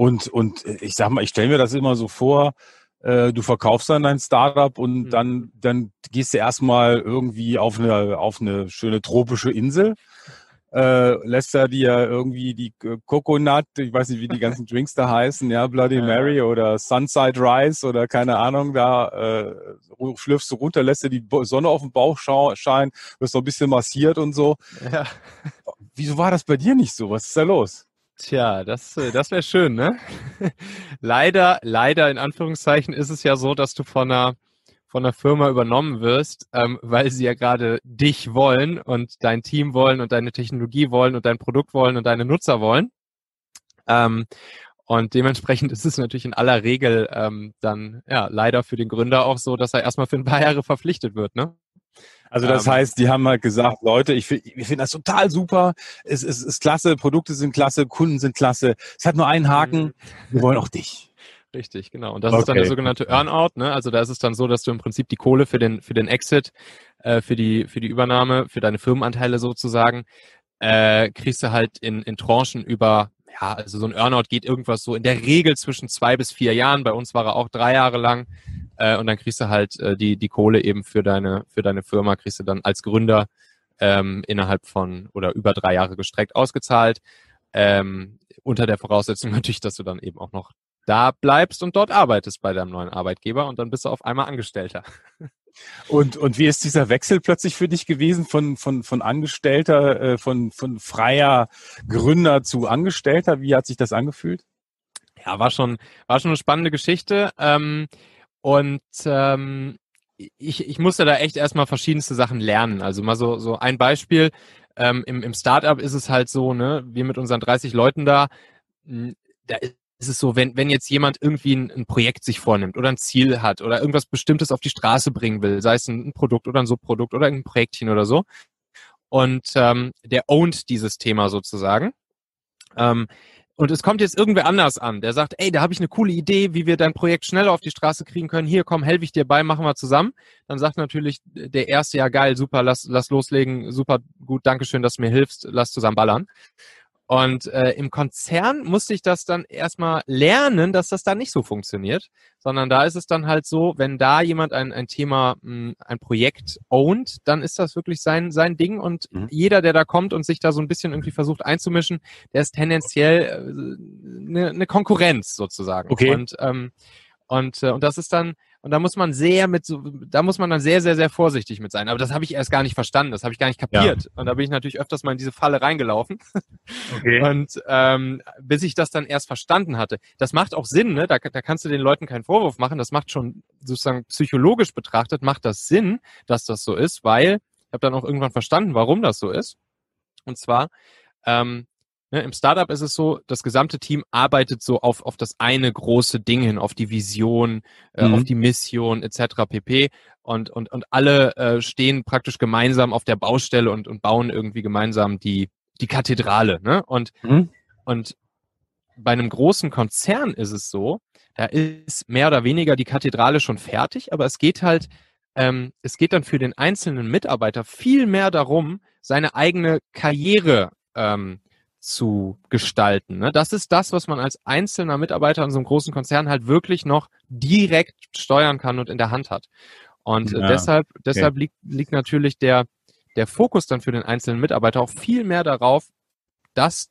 Und, und ich sag mal, ich stelle mir das immer so vor, äh, du verkaufst dann dein Startup und mhm. dann, dann gehst du erstmal irgendwie auf eine, auf eine schöne tropische Insel äh, lässt er dir irgendwie die äh, Coconut, ich weiß nicht, wie die ganzen Drinks da heißen, ja, Bloody Mary oder Sunside Rice oder keine Ahnung, da äh, schlürfst du runter, lässt dir die Sonne auf den Bauch scheinen, wirst noch ein bisschen massiert und so. Ja. Wieso war das bei dir nicht so? Was ist da los? Tja, das, äh, das wäre schön, ne? leider, leider in Anführungszeichen ist es ja so, dass du von einer von einer Firma übernommen wirst, ähm, weil sie ja gerade dich wollen und dein Team wollen und deine Technologie wollen und dein Produkt wollen und deine Nutzer wollen. Ähm, und dementsprechend ist es natürlich in aller Regel ähm, dann ja leider für den Gründer auch so, dass er erstmal für ein paar Jahre verpflichtet wird, ne? Also das ähm, heißt, die haben halt gesagt, Leute, ich, ich finde das total super, es, es ist klasse, Produkte sind klasse, Kunden sind klasse, es hat nur einen Haken, mhm. wir wollen auch dich. Richtig, genau. Und das okay. ist dann der sogenannte Earnout. Ne? Also da ist es dann so, dass du im Prinzip die Kohle für den für den Exit, äh, für die für die Übernahme, für deine Firmenanteile sozusagen, äh, kriegst du halt in in Tranchen über ja, also so ein Earnout geht irgendwas so in der Regel zwischen zwei bis vier Jahren. Bei uns war er auch drei Jahre lang. Äh, und dann kriegst du halt äh, die die Kohle eben für deine für deine Firma kriegst du dann als Gründer ähm, innerhalb von oder über drei Jahre gestreckt ausgezahlt. Ähm, unter der Voraussetzung natürlich, dass du dann eben auch noch da bleibst und dort arbeitest bei deinem neuen Arbeitgeber und dann bist du auf einmal Angestellter. Und, und wie ist dieser Wechsel plötzlich für dich gewesen von, von, von Angestellter, äh, von, von freier Gründer zu Angestellter? Wie hat sich das angefühlt? Ja, war schon, war schon eine spannende Geschichte. Ähm, und ähm, ich, ich musste da echt erstmal verschiedenste Sachen lernen. Also mal so, so ein Beispiel. Ähm, im, Im Startup ist es halt so, ne, wir mit unseren 30 Leuten da, da ist es so, wenn, wenn jetzt jemand irgendwie ein, ein, Projekt sich vornimmt oder ein Ziel hat oder irgendwas Bestimmtes auf die Straße bringen will, sei es ein, ein Produkt oder ein Subprodukt oder ein Projektchen oder so, und ähm, der ownt dieses Thema sozusagen. Ähm, und es kommt jetzt irgendwer anders an, der sagt, ey, da habe ich eine coole Idee, wie wir dein Projekt schneller auf die Straße kriegen können. Hier, komm, helfe ich dir bei, machen wir zusammen. Dann sagt natürlich der erste, ja geil, super, lass, lass loslegen, super, gut, Dankeschön, dass du mir hilfst, lass zusammen ballern. Und äh, im Konzern musste ich das dann erstmal lernen, dass das da nicht so funktioniert, sondern da ist es dann halt so, wenn da jemand ein, ein Thema, hm, ein Projekt ownt, dann ist das wirklich sein, sein Ding und mhm. jeder, der da kommt und sich da so ein bisschen irgendwie versucht einzumischen, der ist tendenziell äh, eine, eine Konkurrenz sozusagen. Okay. Und, ähm, und, äh, und das ist dann, und da muss man sehr mit so, da muss man dann sehr, sehr, sehr vorsichtig mit sein. Aber das habe ich erst gar nicht verstanden, das habe ich gar nicht kapiert. Ja. Und da bin ich natürlich öfters mal in diese Falle reingelaufen. Okay. Und ähm, bis ich das dann erst verstanden hatte. Das macht auch Sinn, ne? Da, da kannst du den Leuten keinen Vorwurf machen. Das macht schon sozusagen psychologisch betrachtet, macht das Sinn, dass das so ist, weil ich habe dann auch irgendwann verstanden, warum das so ist. Und zwar, ähm, Ne, Im Startup ist es so, das gesamte Team arbeitet so auf, auf das eine große Ding hin, auf die Vision, äh, mhm. auf die Mission etc. pp. Und, und, und alle äh, stehen praktisch gemeinsam auf der Baustelle und, und bauen irgendwie gemeinsam die, die Kathedrale. Ne? Und, mhm. und bei einem großen Konzern ist es so, da ist mehr oder weniger die Kathedrale schon fertig, aber es geht halt, ähm, es geht dann für den einzelnen Mitarbeiter viel mehr darum, seine eigene Karriere ähm, zu gestalten. Ne? Das ist das, was man als einzelner Mitarbeiter in so einem großen Konzern halt wirklich noch direkt steuern kann und in der Hand hat. Und äh, ja, deshalb, deshalb liegt, liegt natürlich der, der Fokus dann für den einzelnen Mitarbeiter auch viel mehr darauf, das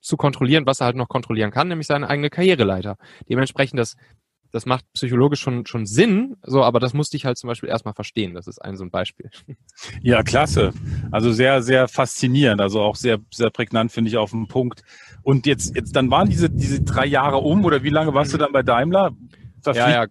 zu kontrollieren, was er halt noch kontrollieren kann, nämlich seine eigene Karriereleiter. Dementsprechend das das macht psychologisch schon, schon Sinn, so, aber das musste ich halt zum Beispiel erstmal verstehen. Das ist ein so ein Beispiel. Ja, klasse. Also sehr, sehr faszinierend. Also auch sehr, sehr prägnant, finde ich, auf den Punkt. Und jetzt, jetzt, dann waren diese, diese drei Jahre um oder wie lange warst du dann bei Daimler? Verpflicht ja, ja,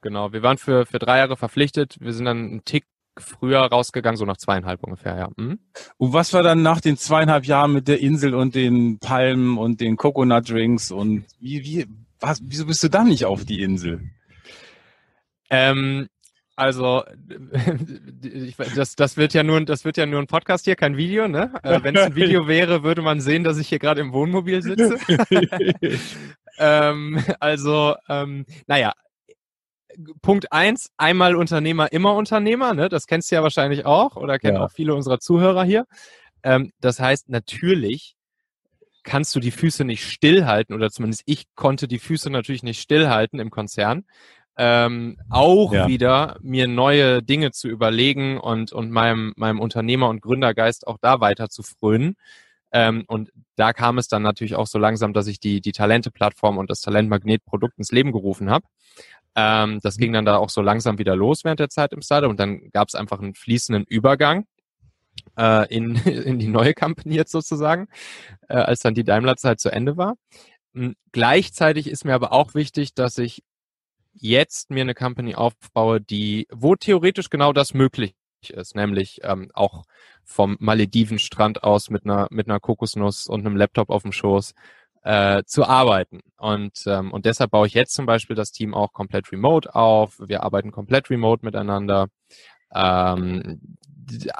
genau. Wir waren für, für drei Jahre verpflichtet. Wir sind dann einen Tick früher rausgegangen, so nach zweieinhalb ungefähr, ja. Mhm. Und was war dann nach den zweieinhalb Jahren mit der Insel und den Palmen und den Coconut Drinks und wie, wie, was, wieso bist du da nicht auf die Insel? Ähm, also ich, das, das wird ja nur das wird ja nur ein Podcast hier, kein Video, ne? Äh, Wenn es ein Video wäre, würde man sehen, dass ich hier gerade im Wohnmobil sitze. ähm, also ähm, naja, Punkt eins: einmal Unternehmer, immer Unternehmer, ne? Das kennst du ja wahrscheinlich auch oder kennen ja. auch viele unserer Zuhörer hier. Ähm, das heißt natürlich kannst du die Füße nicht stillhalten oder zumindest ich konnte die Füße natürlich nicht stillhalten im Konzern. Ähm, auch ja. wieder mir neue Dinge zu überlegen und, und meinem, meinem Unternehmer- und Gründergeist auch da weiter zu frönen. Ähm, und da kam es dann natürlich auch so langsam, dass ich die, die Talente-Plattform und das Talentmagnet-Produkt ins Leben gerufen habe. Ähm, das ging dann da auch so langsam wieder los während der Zeit im Startup und dann gab es einfach einen fließenden Übergang äh, in, in die neue Company jetzt sozusagen, äh, als dann die Daimler-Zeit zu Ende war. Und gleichzeitig ist mir aber auch wichtig, dass ich jetzt mir eine Company aufbaue, die, wo theoretisch genau das möglich ist, nämlich ähm, auch vom Maledivenstrand aus mit einer mit einer Kokosnuss und einem Laptop auf dem Schoß äh, zu arbeiten. Und, ähm, und deshalb baue ich jetzt zum Beispiel das Team auch komplett remote auf. Wir arbeiten komplett remote miteinander. Ähm,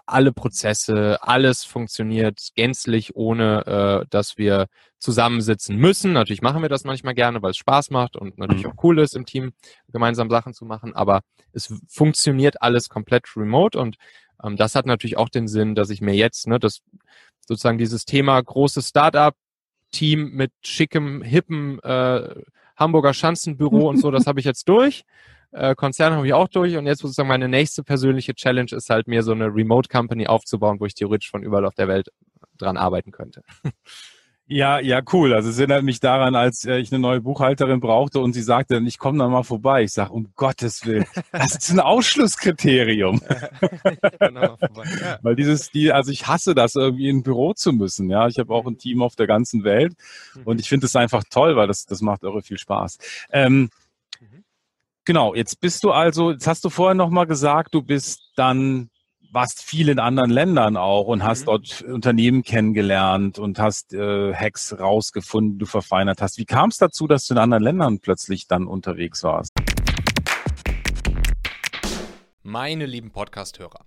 alle Prozesse, alles funktioniert gänzlich, ohne äh, dass wir zusammensitzen müssen. Natürlich machen wir das manchmal gerne, weil es Spaß macht und natürlich mhm. auch cool ist, im Team gemeinsam Sachen zu machen, aber es funktioniert alles komplett remote und ähm, das hat natürlich auch den Sinn, dass ich mir jetzt, ne, das sozusagen dieses Thema großes Startup, Team mit schickem, hippen äh, Hamburger Schanzenbüro und so, das habe ich jetzt durch. Äh, Konzern habe ich auch durch und jetzt sozusagen meine nächste persönliche Challenge ist halt mir so eine Remote Company aufzubauen, wo ich theoretisch von überall auf der Welt dran arbeiten könnte. Ja, ja, cool. Also es erinnert mich daran, als äh, ich eine neue Buchhalterin brauchte und sie sagte, ich komme da mal vorbei. Ich sage, um Gottes Willen, das ist ein Ausschlusskriterium. Weil dieses, die, also ich hasse das, irgendwie in ein Büro zu müssen. Ja, ich habe auch ein Team auf der ganzen Welt mhm. und ich finde es einfach toll, weil das, das macht irre viel Spaß. Ähm. Genau, jetzt bist du also, jetzt hast du vorher nochmal gesagt, du bist dann warst viel in anderen Ländern auch und hast mhm. dort Unternehmen kennengelernt und hast äh, Hacks rausgefunden, du verfeinert hast. Wie kam es dazu, dass du in anderen Ländern plötzlich dann unterwegs warst? Meine lieben Podcast-Hörer,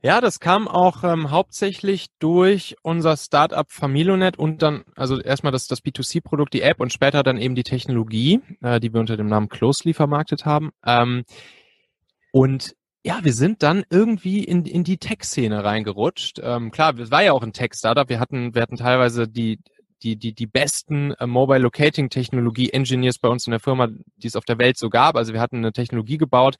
Ja, das kam auch ähm, hauptsächlich durch unser Startup Familonet und dann, also erstmal das, das B2C-Produkt, die App und später dann eben die Technologie, äh, die wir unter dem Namen Closely vermarktet haben. Ähm, und ja, wir sind dann irgendwie in, in die Tech-Szene reingerutscht. Ähm, klar, es war ja auch ein Tech-Startup. Wir hatten, wir hatten teilweise die, die, die, die besten äh, Mobile Locating Technologie Engineers bei uns in der Firma, die es auf der Welt so gab. Also wir hatten eine Technologie gebaut,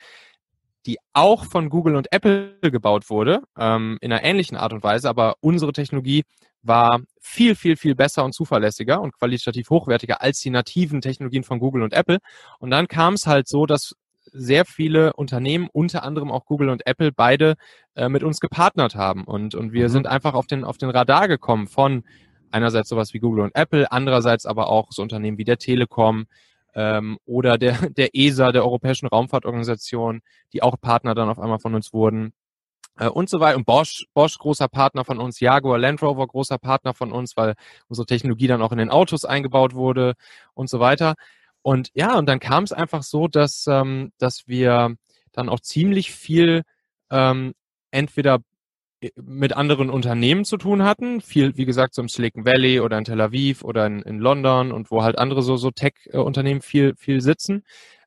die auch von Google und Apple gebaut wurde, ähm, in einer ähnlichen Art und Weise, aber unsere Technologie war viel, viel, viel besser und zuverlässiger und qualitativ hochwertiger als die nativen Technologien von Google und Apple. Und dann kam es halt so, dass sehr viele Unternehmen, unter anderem auch Google und Apple, beide äh, mit uns gepartnert haben. Und, und wir mhm. sind einfach auf den, auf den Radar gekommen von einerseits sowas wie Google und Apple, andererseits aber auch so Unternehmen wie der Telekom, ähm, oder der, der ESA, der Europäischen Raumfahrtorganisation, die auch Partner dann auf einmal von uns wurden äh, und so weiter. Und Bosch, Bosch großer Partner von uns, Jaguar Land Rover großer Partner von uns, weil unsere Technologie dann auch in den Autos eingebaut wurde und so weiter. Und ja, und dann kam es einfach so, dass, ähm, dass wir dann auch ziemlich viel ähm, entweder mit anderen Unternehmen zu tun hatten. Viel, wie gesagt, so im Silicon Valley oder in Tel Aviv oder in, in London und wo halt andere so, so Tech-Unternehmen viel, viel sitzen.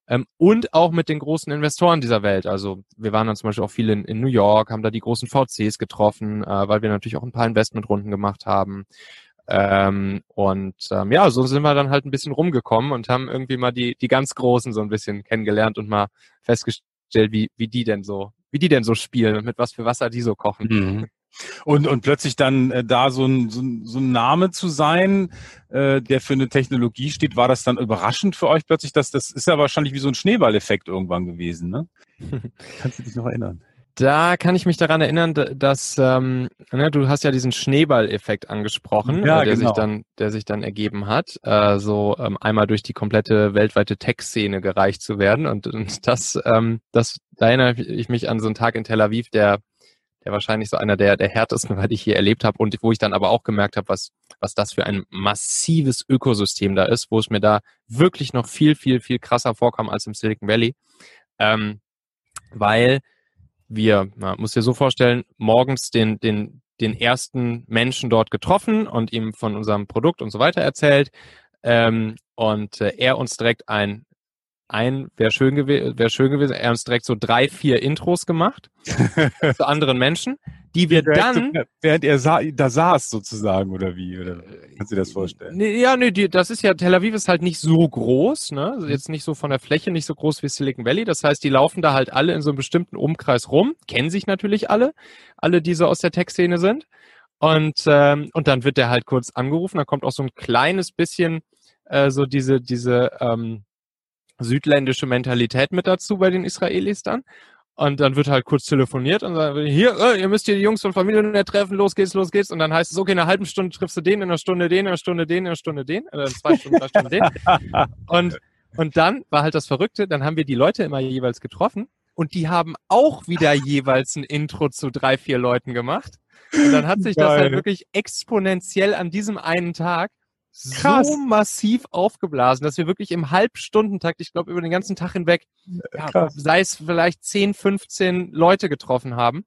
Ähm, und auch mit den großen Investoren dieser Welt. Also wir waren dann zum Beispiel auch viel in, in New York, haben da die großen VCs getroffen, äh, weil wir natürlich auch ein paar Investmentrunden gemacht haben. Ähm, und ähm, ja, so sind wir dann halt ein bisschen rumgekommen und haben irgendwie mal die, die ganz Großen so ein bisschen kennengelernt und mal festgestellt, wie, wie die denn so wie die denn so spielen und mit was für Wasser die so kochen. Mhm. Und, und plötzlich dann äh, da so ein, so, ein, so ein Name zu sein, äh, der für eine Technologie steht, war das dann überraschend für euch plötzlich? Dass, das ist ja wahrscheinlich wie so ein Schneeballeffekt irgendwann gewesen, ne? Kannst du dich noch erinnern? Da kann ich mich daran erinnern, dass ähm, ne, du hast ja diesen Schneeballeffekt angesprochen, ja, äh, der genau. sich dann, der sich dann ergeben hat, äh, so ähm, einmal durch die komplette weltweite Tech-Szene gereicht zu werden. Und, und das, ähm, das, da erinnere ich mich an so einen Tag in Tel Aviv, der, der wahrscheinlich so einer der, der härtesten war, die ich hier erlebt habe und wo ich dann aber auch gemerkt habe, was, was das für ein massives Ökosystem da ist, wo es mir da wirklich noch viel, viel, viel krasser vorkam als im Silicon Valley. Ähm, weil wir, man muss dir so vorstellen, morgens den, den, den ersten Menschen dort getroffen und ihm von unserem Produkt und so weiter erzählt. Ähm, und äh, er uns direkt ein, ein wäre schön, gew wär schön gewesen, er uns direkt so drei, vier Intros gemacht zu anderen Menschen die wir dann. Während er sa da saß sozusagen, oder wie? Oder kannst du dir das vorstellen? Nee, ja, nee, die, das ist ja, Tel Aviv ist halt nicht so groß, ne? Also jetzt nicht so von der Fläche, nicht so groß wie Silicon Valley. Das heißt, die laufen da halt alle in so einem bestimmten Umkreis rum, kennen sich natürlich alle, alle, die so aus der Tech-Szene sind. Und, ähm, und dann wird der halt kurz angerufen, da kommt auch so ein kleines bisschen äh, so diese, diese ähm, südländische Mentalität mit dazu bei den Israelis dann. Und dann wird halt kurz telefoniert und sagt, hier, äh, ihr müsst hier die Jungs von Familie treffen, los geht's, los geht's. Und dann heißt es, okay, in einer halben Stunde triffst du den, in einer Stunde den, in einer Stunde den, in einer Stunde den, oder in zwei Stunden, drei Stunden den. Und, und dann war halt das Verrückte, dann haben wir die Leute immer jeweils getroffen und die haben auch wieder jeweils ein Intro zu drei, vier Leuten gemacht. Und dann hat sich Geil. das halt wirklich exponentiell an diesem einen Tag Krass. so massiv aufgeblasen, dass wir wirklich im Halbstundentakt, ich glaube über den ganzen Tag hinweg, ja, sei es vielleicht 10, 15 Leute getroffen haben.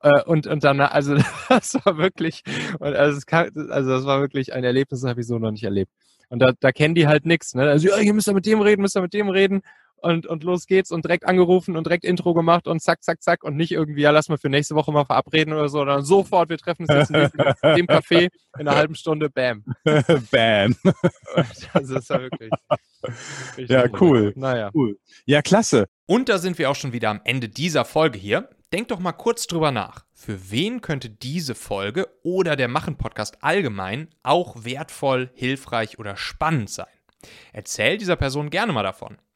Äh, und, und dann, also das war wirklich, also, kann, also das war wirklich ein Erlebnis, das habe ich so noch nicht erlebt. Und da, da kennen die halt nichts. Ne? Also, ja, ihr müsst ja mit dem reden, müsst ihr mit dem reden und, und los geht's und direkt angerufen und direkt Intro gemacht und zack, zack, zack und nicht irgendwie, ja, lass mal für nächste Woche mal verabreden oder so, sondern sofort, wir treffen uns jetzt in dem Café in einer halben Stunde, bam. bam. Das ist ja wirklich. wirklich ja, cool. Naja. Cool. Ja, klasse. Und da sind wir auch schon wieder am Ende dieser Folge hier. Denk doch mal kurz drüber nach. Für wen könnte diese Folge oder der Machen-Podcast allgemein auch wertvoll, hilfreich oder spannend sein? Erzähl dieser Person gerne mal davon.